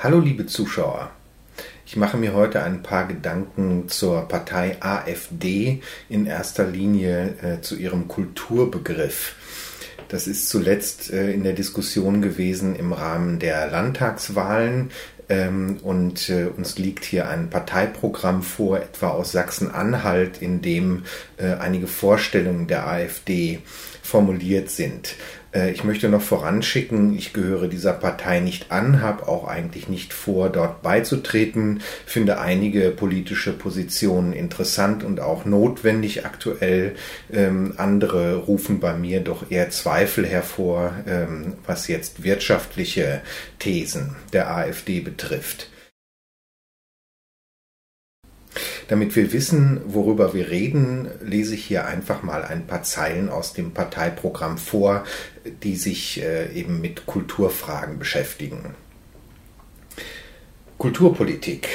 Hallo liebe Zuschauer. Ich mache mir heute ein paar Gedanken zur Partei AfD, in erster Linie äh, zu ihrem Kulturbegriff. Das ist zuletzt äh, in der Diskussion gewesen im Rahmen der Landtagswahlen. Ähm, und äh, uns liegt hier ein Parteiprogramm vor, etwa aus Sachsen-Anhalt, in dem äh, einige Vorstellungen der AfD formuliert sind. Äh, ich möchte noch voranschicken, ich gehöre dieser Partei nicht an, habe auch eigentlich nicht vor, dort beizutreten, finde einige politische Positionen interessant und auch notwendig aktuell. Ähm, andere rufen bei mir doch eher Zweifel hervor, ähm, was jetzt wirtschaftliche Thesen der AfD betrifft. Damit wir wissen, worüber wir reden, lese ich hier einfach mal ein paar Zeilen aus dem Parteiprogramm vor, die sich äh, eben mit Kulturfragen beschäftigen. Kulturpolitik.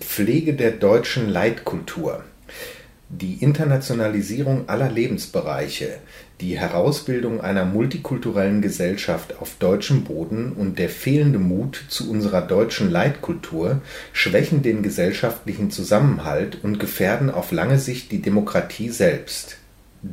Pflege der deutschen Leitkultur. Die Internationalisierung aller Lebensbereiche, die Herausbildung einer multikulturellen Gesellschaft auf deutschem Boden und der fehlende Mut zu unserer deutschen Leitkultur schwächen den gesellschaftlichen Zusammenhalt und gefährden auf lange Sicht die Demokratie selbst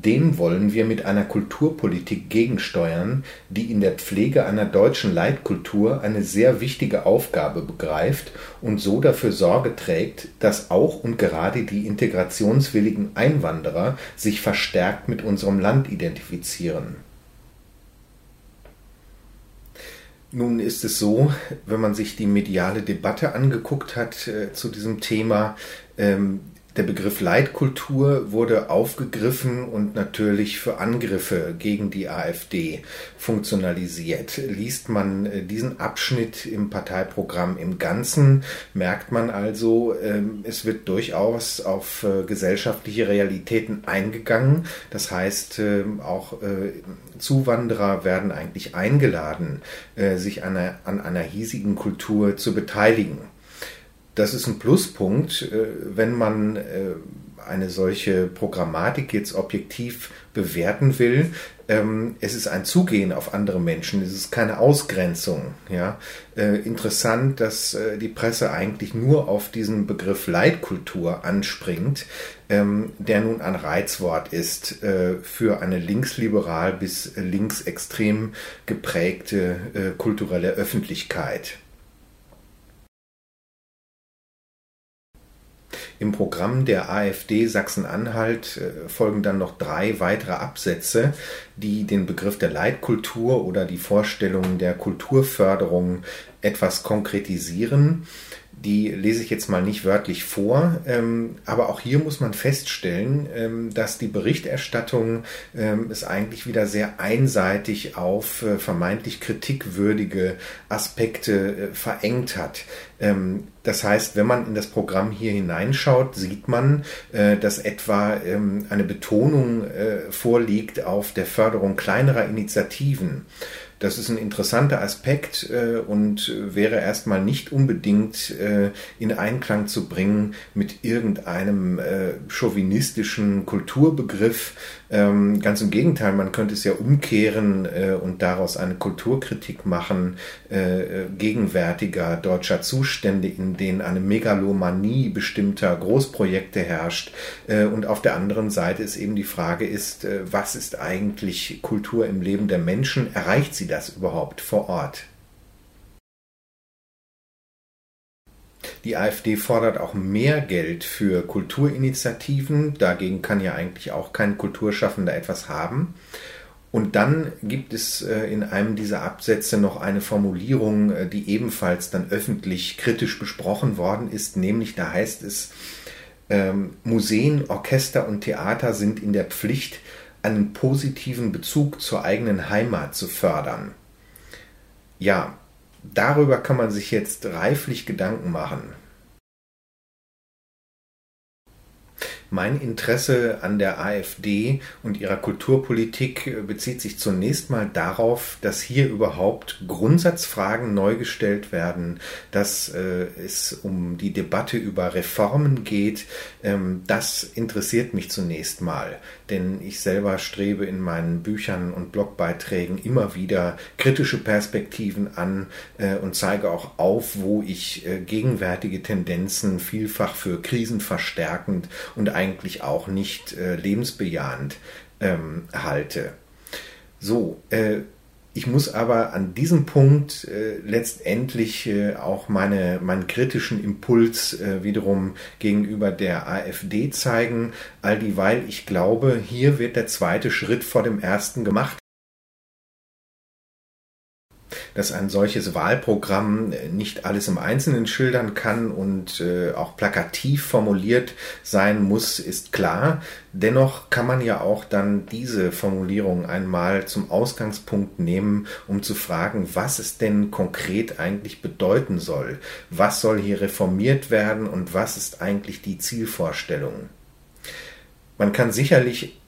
dem wollen wir mit einer Kulturpolitik gegensteuern, die in der Pflege einer deutschen Leitkultur eine sehr wichtige Aufgabe begreift und so dafür Sorge trägt, dass auch und gerade die integrationswilligen Einwanderer sich verstärkt mit unserem Land identifizieren. Nun ist es so, wenn man sich die mediale Debatte angeguckt hat äh, zu diesem Thema, ähm, der Begriff Leitkultur wurde aufgegriffen und natürlich für Angriffe gegen die AfD funktionalisiert. Liest man äh, diesen Abschnitt im Parteiprogramm im Ganzen, merkt man also, ähm, es wird durchaus auf äh, gesellschaftliche Realitäten eingegangen. Das heißt, ähm, auch äh, Zuwanderer werden eigentlich eingeladen, sich an einer, hiesigen Kultur zu beteiligen das ist ein Pluspunkt, äh, wenn man äh, eine solche Programmatik jetzt objektiv bewerten will. Ähm, es ist ein Zugehen auf andere Menschen, es ist keine Ausgrenzung. Ja? Äh, interessant, dass die Presse eigentlich nur auf diesen Begriff Leitkultur anspringt, ähm, der nun ein Reizwort ist für eine linksliberal bis linksextrem geprägte kulturelle Öffentlichkeit. Im Programm der AfD Sachsen-Anhalt äh, folgen dann noch drei weitere Absätze, die den Begriff der Leitkultur oder die Vorstellungen der Kulturförderung etwas konkretisieren. Die lese ich jetzt mal nicht wörtlich vor, ähm, aber auch hier muss man feststellen, ähm, dass die Berichterstattung ähm, es eigentlich wieder sehr einseitig auf äh, vermeintlich kritikwürdige Aspekte äh, verengt hat. Ähm, das heißt, wenn man in das Programm hier hineinschaut, sieht man, äh, dass etwa ähm, eine Betonung äh, vorliegt auf der Förderung kleinerer Initiativen. Das ist ein interessanter Aspekt äh, und wäre erstmal nicht unbedingt äh, in Einklang zu bringen mit irgendeinem äh, chauvinistischen Kulturbegriff. Ähm, ganz im Gegenteil, man könnte es ja umkehren äh, und daraus eine Kulturkritik machen äh, äh, gegenwärtiger deutscher Zustände, in denen eine Megalomanie bestimmter Großprojekte herrscht. und auf der anderen Seite ist eben die Frage ist, was ist eigentlich Kultur im Leben der Menschen? Erreicht sie das überhaupt vor Ort? Die AfD fordert auch mehr Geld für Kulturinitiativen. Dagegen kann ja eigentlich auch kein Kulturschaffender etwas haben. Und dann gibt es äh, in einem dieser Absätze noch eine Formulierung, äh, die ebenfalls dann öffentlich kritisch besprochen worden ist, nämlich da heißt es, ähm, Museen, Orchester und Theater sind in der Pflicht, einen positiven Bezug zur eigenen Heimat zu fördern. Ja, darüber kann man sich jetzt reiflich Gedanken machen. Mein Interesse an der AfD und ihrer Kulturpolitik äh, bezieht sich zunächst mal darauf, dass hier überhaupt Grundsatzfragen neu gestellt werden, dass äh, es um die Debatte über Reformen geht. Ähm, das interessiert mich zunächst mal, denn ich selber strebe in meinen Büchern und Blogbeiträgen immer wieder kritische Perspektiven an äh, und zeige auch auf, wo ich äh, gegenwärtige Tendenzen vielfach für krisenverstärkend und eigentlich auch nicht äh, lebensbejahend ähm, halte. So, äh, ich muss aber an diesem Punkt äh, letztendlich äh, auch meine, meinen kritischen Impuls äh, wiederum gegenüber der AfD zeigen, all dieweil ich glaube, hier wird der zweite Schritt vor dem ersten gemacht dass ein solches Wahlprogramm nicht alles im Einzelnen schildern kann und äh, auch plakativ formuliert sein muss, ist klar. Dennoch kann man ja auch dann diese Formulierung einmal zum Ausgangspunkt nehmen, um zu fragen, was es denn konkret eigentlich bedeuten soll. Was soll hier reformiert werden und was ist eigentlich die Zielvorstellung? Man kann sicherlich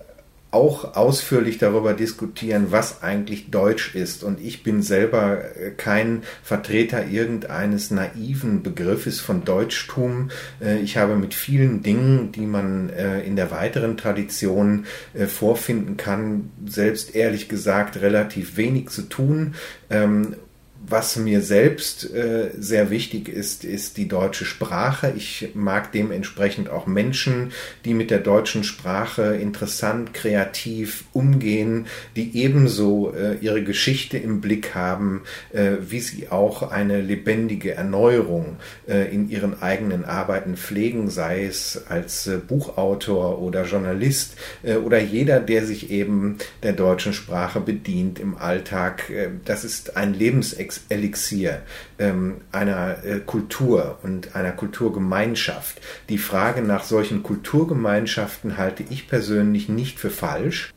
auch ausführlich darüber diskutieren, was eigentlich Deutsch ist. Und ich bin selber äh, kein Vertreter irgendeines naiven Begriffes von Deutschtum. Äh, ich habe mit vielen Dingen, die man äh, in der weiteren Tradition vorfinden kann, selbst ehrlich gesagt relativ wenig zu tun. Was mir selbst äh, sehr wichtig ist, ist die deutsche Sprache. Ich mag dementsprechend auch Menschen, die mit der deutschen Sprache interessant, kreativ umgehen, die ebenso äh, ihre Geschichte im Blick haben, äh, wie sie auch eine lebendige Erneuerung äh, in ihren eigenen Arbeiten pflegen, sei es als äh, Buchautor oder Journalist äh, oder jeder, der sich eben der deutschen Sprache bedient im Alltag. das ist ein Lebensexperiment Elixier ähm, einer äh, Kultur und einer Kulturgemeinschaft. Die Frage nach solchen Kulturgemeinschaften halte ich persönlich nicht für falsch.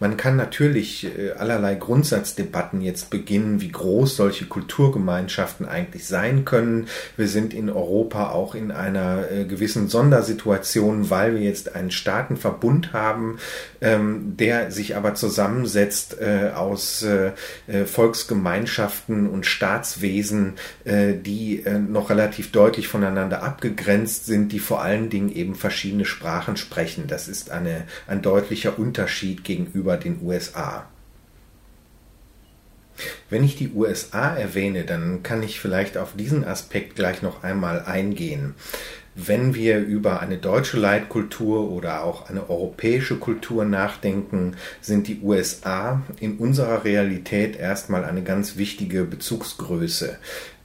Man kann natürlich äh, allerlei Grundsatzdebatten jetzt beginnen, wie groß solche Kulturgemeinschaften eigentlich sein können. Wir sind in Europa auch in einer äh, gewissen Sondersituation, weil wir jetzt einen Staatenverbund haben, ähm, der sich aber zusammensetzt äh, aus Volksgemeinschaften und Staatswesen, die noch relativ deutlich voneinander abgegrenzt sind, die vor allen Dingen eben verschiedene Sprachen sprechen. Das ist eine, ein deutlicher Unterschied gegenüber gegenüber den USA. Wenn ich die USA erwähne, dann kann ich vielleicht auf diesen Aspekt gleich noch einmal eingehen. Wenn wir über eine deutsche Leitkultur oder auch eine europäische Kultur nachdenken, sind die USA in unserer Realität erstmal eine ganz wichtige Bezugsgröße.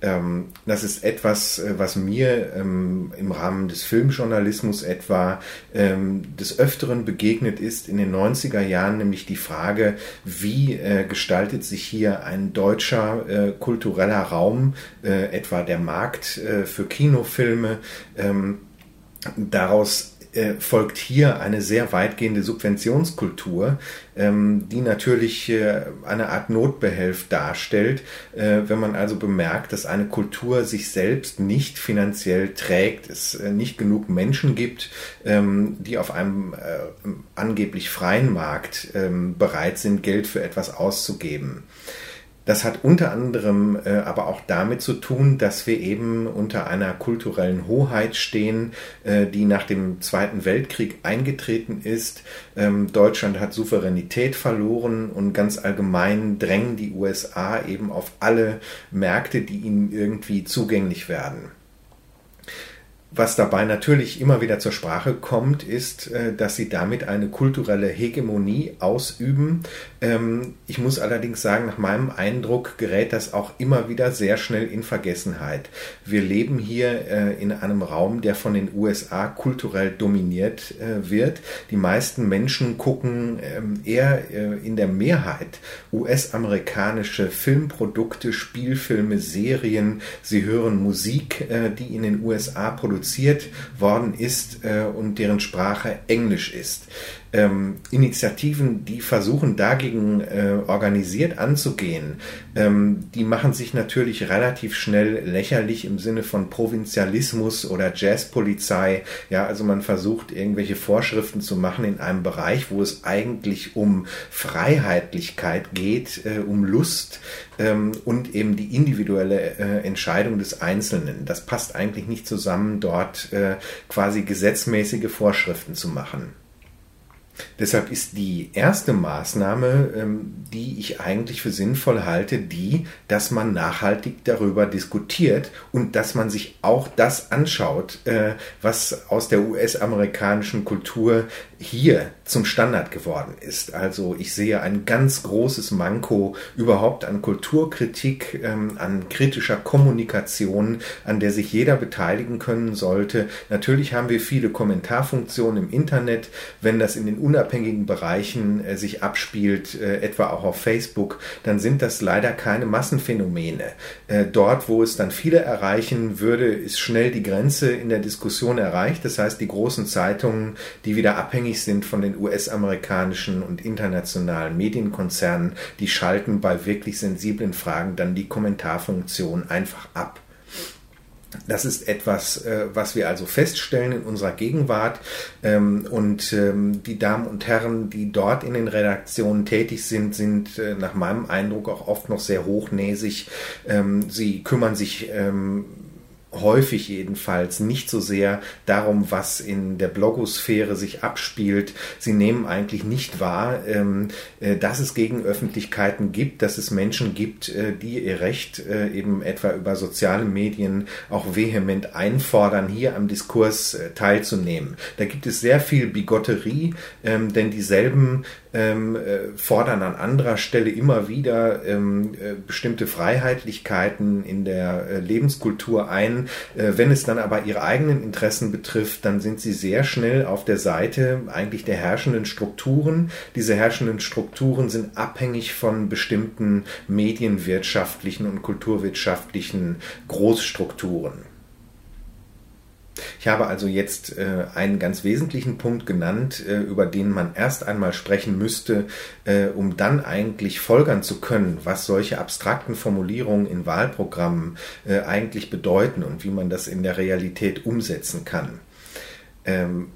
Ähm, das ist etwas, äh, was mir ähm, im Rahmen des Filmjournalismus etwa ähm, des Öfteren begegnet ist in den 90er Jahren, nämlich die Frage, wie äh, gestaltet sich hier ein deutscher äh, kultureller Raum, etwa der Markt für Kinofilme. Daraus äh, folgt hier eine sehr weitgehende Subventionskultur, ähm, die natürlich äh, eine Art Notbehelf darstellt, äh, wenn man also bemerkt, dass eine Kultur sich selbst nicht finanziell trägt, es nicht genug Menschen gibt, ähm, die auf einem angeblich freien Markt ähm, bereit sind, Geld für etwas auszugeben. Das hat unter anderem äh, aber auch damit zu tun, dass wir eben unter einer kulturellen Hoheit stehen, äh, die nach dem Zweiten Weltkrieg eingetreten ist. Ähm, Deutschland hat Souveränität verloren und ganz allgemein drängen die USA eben auf alle Märkte, die ihnen irgendwie zugänglich werden. Was dabei natürlich immer wieder zur Sprache kommt, ist, äh, dass sie damit eine kulturelle Hegemonie ausüben. Ähm, ich muss allerdings sagen, nach meinem Eindruck gerät das auch immer wieder sehr schnell in Vergessenheit. Wir leben hier äh, in einem Raum, der von den USA kulturell dominiert äh, wird. Die meisten Menschen gucken ähm, eher in der Mehrheit US-amerikanische Filmprodukte, Spielfilme, Serien. Sie hören Musik, die in den USA produziert produziert worden ist und deren Sprache Englisch ist ähm, Initiativen, die versuchen dagegen äh, organisiert anzugehen, ähm, die machen sich natürlich relativ schnell lächerlich im Sinne von Provinzialismus oder Jazzpolizei. Ja, also man versucht irgendwelche Vorschriften zu machen in einem Bereich, wo es eigentlich um Freiheitlichkeit geht, äh, um Lust ähm, und eben die individuelle äh, Entscheidung des Einzelnen. Das passt eigentlich nicht zusammen, dort äh, quasi gesetzmäßige Vorschriften zu machen. Deshalb ist die erste Maßnahme, ähm, die ich eigentlich für sinnvoll halte, die, dass man nachhaltig darüber diskutiert und dass man sich auch das anschaut, äh, was aus der US-amerikanischen Kultur hier zum Standard geworden ist. Also ich sehe ein ganz großes Manko überhaupt an Kulturkritik, ähm, an kritischer Kommunikation, an der sich jeder beteiligen können sollte. Natürlich haben wir viele Kommentarfunktionen im Internet, wenn das in den unabhängigen Bereichen äh, sich abspielt, äh, etwa auch auf Facebook, dann sind das leider keine Massenphänomene. Äh, dort, wo es dann viele erreichen würde, ist schnell die Grenze in der Diskussion erreicht. Das heißt, die großen Zeitungen, die wieder abhängig sind von den US-amerikanischen und internationalen Medienkonzernen, die schalten bei wirklich sensiblen Fragen dann die Kommentarfunktion einfach ab. Das ist etwas, äh, was wir also feststellen in unserer Gegenwart. Ähm, und ähm, die Damen und Herren, die dort in den Redaktionen tätig sind, sind äh, nach meinem Eindruck auch oft noch sehr hochnäsig. Ähm, sie kümmern sich häufig jedenfalls nicht so sehr darum, was in der Blogosphäre sich abspielt. Sie nehmen eigentlich nicht wahr, ähm, äh, dass es Gegenöffentlichkeiten gibt, dass es Menschen gibt, äh, die ihr Recht äh, eben etwa über soziale Medien auch vehement einfordern, hier am Diskurs teilzunehmen. Da gibt es sehr viel Bigotterie, ähm, denn dieselben ähm, äh, fordern an anderer Stelle immer wieder ähm, äh, bestimmte Freiheitlichkeiten in der äh, Lebenskultur ein. Äh, wenn es dann aber ihre eigenen Interessen betrifft, dann sind sie sehr schnell auf der Seite eigentlich der herrschenden Strukturen. Diese herrschenden Strukturen sind abhängig von bestimmten medienwirtschaftlichen und kulturwirtschaftlichen Großstrukturen. Ich habe also jetzt äh, einen ganz wesentlichen Punkt genannt, äh, über den man erst einmal sprechen müsste, äh, um dann eigentlich folgern zu können, was solche abstrakten Formulierungen in Wahlprogrammen äh, eigentlich bedeuten und wie man das in der Realität umsetzen kann. Ähm,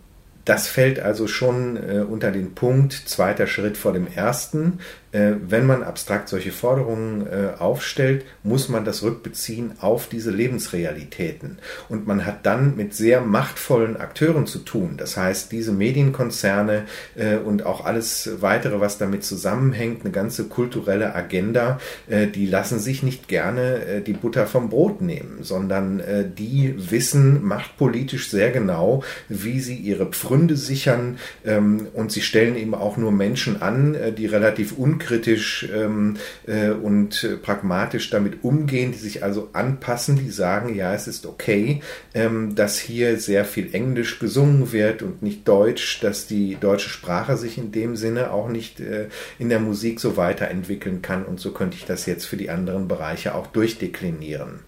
das fällt also schon äh, unter den Punkt zweiter Schritt vor dem ersten. Äh, wenn man abstrakt solche Forderungen äh, aufstellt, muss man das rückbeziehen auf diese Lebensrealitäten. Und man hat dann mit sehr machtvollen Akteuren zu tun. Das heißt, diese Medienkonzerne äh, und auch alles weitere, was damit zusammenhängt, eine ganze kulturelle Agenda, die lassen sich nicht gerne die Butter vom Brot nehmen, sondern die wissen machtpolitisch sehr genau, wie sie ihre Pfründe sichern ähm, und sie stellen eben auch nur Menschen an, die relativ unkritisch unkritisch ähm, äh, und äh, pragmatisch damit umgehen, die sich also anpassen, die sagen, ja, es ist okay, ähm, dass hier sehr viel Englisch gesungen wird und nicht Deutsch, dass die deutsche Sprache sich in dem Sinne auch nicht äh, in der Musik so weiterentwickeln kann und so könnte ich das jetzt für die anderen Bereiche auch durchdeklinieren.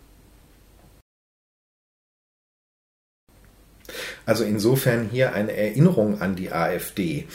Also insofern hier eine Erinnerung an die AfD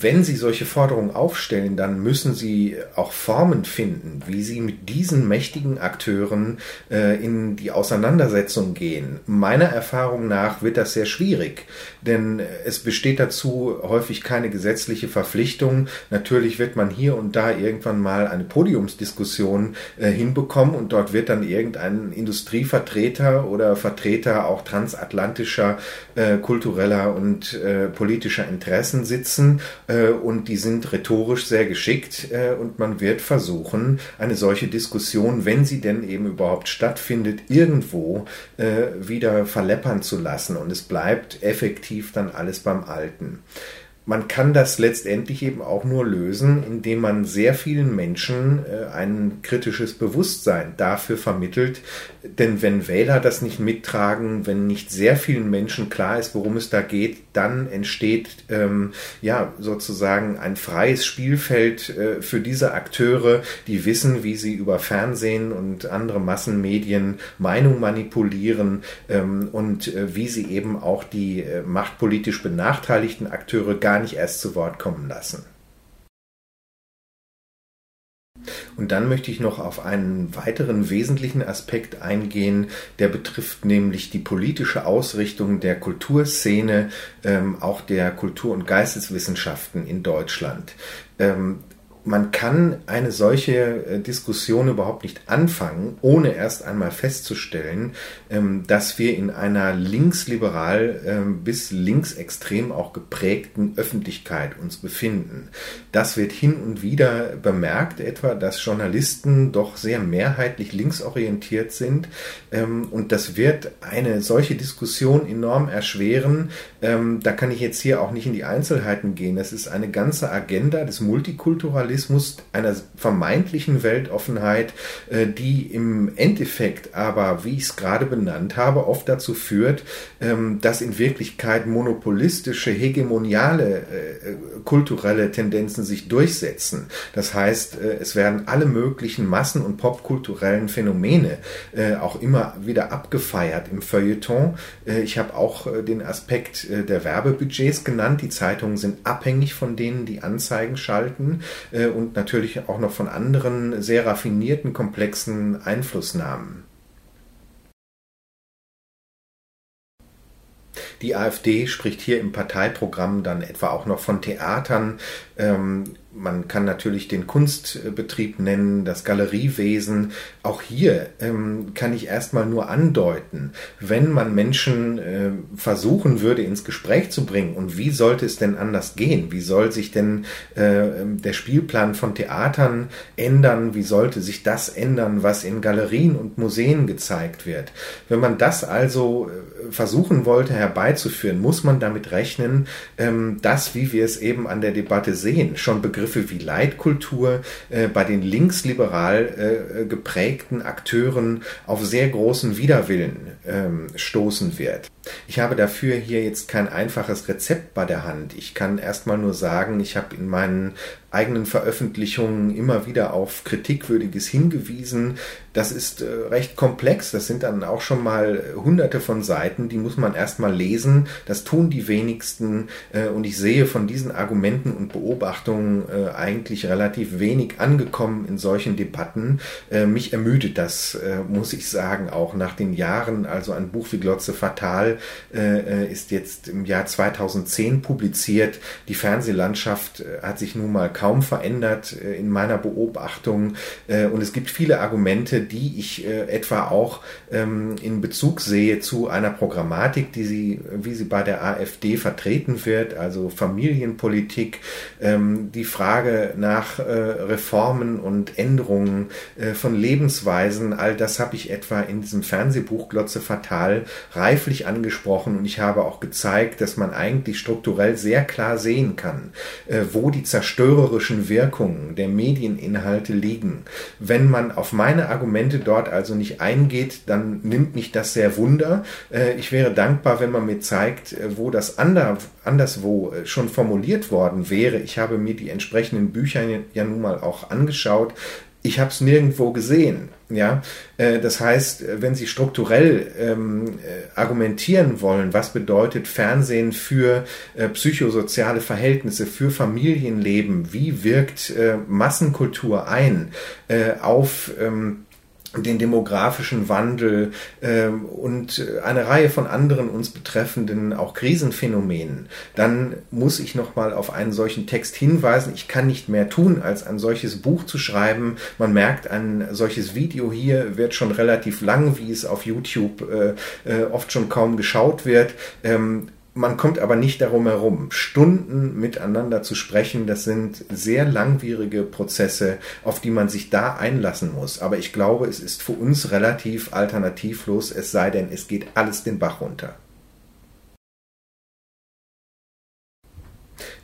wenn Sie solche Forderungen aufstellen, dann müssen Sie auch Formen finden, wie Sie mit diesen mächtigen Akteuren äh, in die Auseinandersetzung gehen. Meiner Erfahrung nach wird das sehr schwierig, denn es besteht dazu häufig keine gesetzliche Verpflichtung. Natürlich wird man hier und da irgendwann mal eine Podiumsdiskussion äh, hinbekommen und dort wird dann irgendein Industrievertreter oder Vertreter auch transatlantischer äh, kultureller und äh, politischer Interessen sitzen und die sind rhetorisch sehr geschickt äh, und man wird versuchen, eine solche Diskussion, wenn sie denn eben überhaupt stattfindet, irgendwo äh, wieder verleppern zu lassen und es bleibt effektiv dann alles beim Alten. man kann das letztendlich eben auch nur lösen, indem man sehr vielen Menschen äh, ein kritisches Bewusstsein dafür vermittelt. Denn wenn Wähler das nicht mittragen, wenn nicht sehr vielen Menschen klar ist, worum es da geht, dann entsteht ähm, ja sozusagen ein freies Spielfeld äh, für diese Akteure, die wissen, wie sie über Fernsehen und andere Massenmedien Meinung manipulieren ähm, und äh, wie sie eben auch die äh, machtpolitisch benachteiligten Akteure gar nicht erst zu Wort kommen lassen. Und dann möchte ich noch auf einen weiteren wesentlichen Aspekt eingehen, der betrifft nämlich die politische Ausrichtung der Kulturszene, ähm, auch der Kultur- und Geisteswissenschaften in Deutschland. Ähm, man kann eine solche äh, Diskussion überhaupt nicht anfangen, ohne erst einmal festzustellen, ähm, dass wir in einer linksliberal ähm, bis linksextrem auch geprägten Öffentlichkeit uns befinden. Das wird hin und wieder bemerkt, etwa, dass Journalisten doch sehr mehrheitlich linksorientiert sind. Ähm, und das wird eine solche Diskussion enorm erschweren. Da kann ich jetzt hier auch nicht in die Einzelheiten gehen. Es ist eine ganze Agenda des Multikulturalismus Journalismus, einer vermeintlichen Weltoffenheit, äh, die im Endeffekt aber, wie ich es gerade benannt habe, oft dazu führt, ähm, dass in Wirklichkeit monopolistische, hegemoniale äh, kulturelle Tendenzen sich durchsetzen. Das heißt, äh, es werden alle möglichen massen- und popkulturellen Phänomene auch immer wieder abgefeiert im Feuilleton. Ich habe auch den Aspekt der Werbebudgets genannt. Die Zeitungen sind abhängig von denen, die Anzeigen schalten. Äh, und natürlich auch noch von anderen sehr raffinierten, komplexen Einflussnahmen. Die AfD spricht hier im Parteiprogramm dann etwa auch noch von Theatern, ähm, man kann natürlich den Kunstbetrieb nennen, das Galeriewesen. Auch hier ähm, kann ich erstmal nur andeuten, wenn man Menschen äh, versuchen würde, ins Gespräch zu bringen, und wie sollte es denn anders gehen? Wie soll sich denn äh, der Spielplan von Theatern ändern? Wie sollte sich das ändern, was in Galerien und Museen gezeigt wird? Wenn man das also äh, versuchen wollte herbeizuführen, muss man damit rechnen, ähm, dass, wie wir es eben an der Debatte sehen, schon Begriffe Begriffe wie Leitkultur äh, bei den linksliberal äh, geprägten Akteuren auf sehr großen Widerwillen ähm, stoßen wird. Ich habe dafür hier jetzt kein einfaches Rezept bei der Hand. Ich kann erstmal nur sagen, ich habe in meinen eigenen Veröffentlichungen immer wieder auf Kritikwürdiges hingewiesen. Das ist äh, recht komplex. Das sind dann auch schon mal hunderte von Seiten, die muss man erstmal lesen. Das tun die wenigsten. Äh, und ich sehe von diesen Argumenten und Beobachtungen äh, eigentlich relativ wenig angekommen in solchen Debatten. Mich ermüdet das, muss ich sagen, auch nach den Jahren. Also ein Buch wie Glotze Fatal ist jetzt im Jahr 2010 publiziert. Die Fernsehlandschaft hat sich nun mal kaum verändert äh, in meiner Beobachtung. Äh, und es gibt viele Argumente, die ich äh, etwa auch ähm, in Bezug sehe zu einer Programmatik, die sie, wie sie bei der AfD vertreten wird, also Familienpolitik, ähm, die Frage nach Reformen und Änderungen von Lebensweisen, all das habe ich etwa in diesem Fernsehbuch Glotze Fatal reiflich angesprochen und ich habe auch gezeigt, dass man eigentlich strukturell sehr klar sehen kann, wo die zerstörerische zerstörerischen Wirkungen der Medieninhalte liegen. Wenn man auf meine Argumente dort also nicht eingeht, dann nimmt mich das sehr wunder. Äh, ich wäre dankbar, wenn man mir zeigt, äh, wo das anderswo äh, schon formuliert worden wäre. Ich habe mir die entsprechenden Bücher ja nun mal auch angeschaut ich habe es nirgendwo gesehen. Ja, äh, das heißt, wenn Sie strukturell ähm, äh, argumentieren wollen, was bedeutet Fernsehen für äh, psychosoziale Verhältnisse, für Familienleben, wie wirkt äh, Massenkultur ein äh, auf ähm, den demografischen Wandel äh, und eine Reihe von anderen uns betreffenden auch Krisenphänomenen, dann muss ich nochmal auf einen solchen Text hinweisen. Ich kann nicht mehr tun, als ein solches Buch zu schreiben. Man merkt, ein solches Video hier wird schon relativ lang, wie es auf YouTube äh, äh, oft schon kaum geschaut wird. Ähm, man kommt aber nicht darum herum, Stunden miteinander zu sprechen. Das sind sehr langwierige Prozesse, auf die man sich da einlassen muss. Aber ich glaube, es ist für uns relativ alternativlos, es sei denn, es geht alles den Bach runter.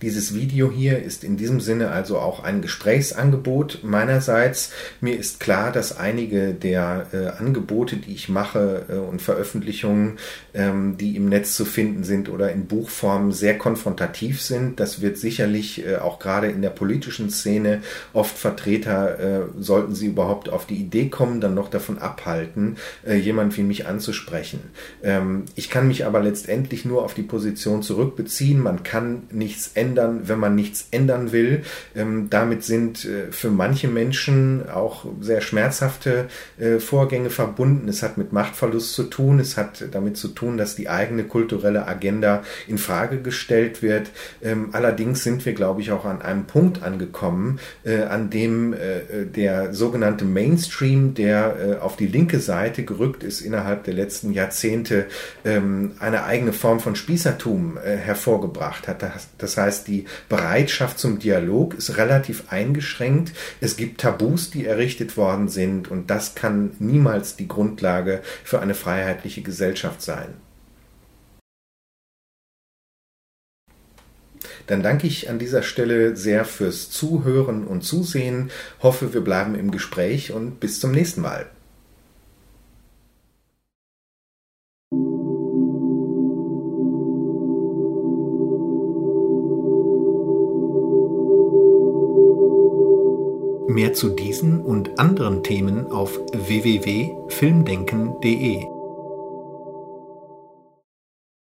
Dieses Video hier ist in diesem Sinne also auch ein Gesprächsangebot meinerseits. Mir ist klar, dass einige der äh, Angebote, die ich mache äh, und Veröffentlichungen, ähm, die im Netz zu finden sind oder in Buchform sehr konfrontativ sind. Das wird sicherlich äh, auch gerade in der politischen Szene oft Vertreter, äh, sollten sie überhaupt auf die Idee kommen, dann noch davon abhalten, äh, jemand wie mich anzusprechen. Ähm, ich kann mich aber letztendlich nur auf die Position zurückbeziehen. Man kann nichts ändern, wenn man nichts ändern will. Ähm, damit sind äh, für manche Menschen auch sehr schmerzhafte äh, Vorgänge verbunden. Es hat mit Machtverlust zu tun. Es hat damit zu tun, dass die eigene kulturelle Agenda in Frage gestellt wird. Ähm, allerdings sind wir, glaube ich, auch an einem Punkt angekommen, äh, an dem äh, der sogenannte Mainstream, der äh, auf die linke Seite gerückt ist innerhalb der letzten Jahrzehnte, ähm, eine eigene Form von Spießertum äh, hervorgebracht hat. Das, das heißt, die Bereitschaft zum Dialog ist relativ eingeschränkt. Es gibt Tabus, die errichtet worden sind und das kann niemals die Grundlage für eine freiheitliche Gesellschaft sein. Dann danke ich an dieser Stelle sehr fürs Zuhören und Zusehen, hoffe, wir bleiben im Gespräch und bis zum nächsten Mal. Mehr zu diesen und anderen Themen auf www.filmdenken.de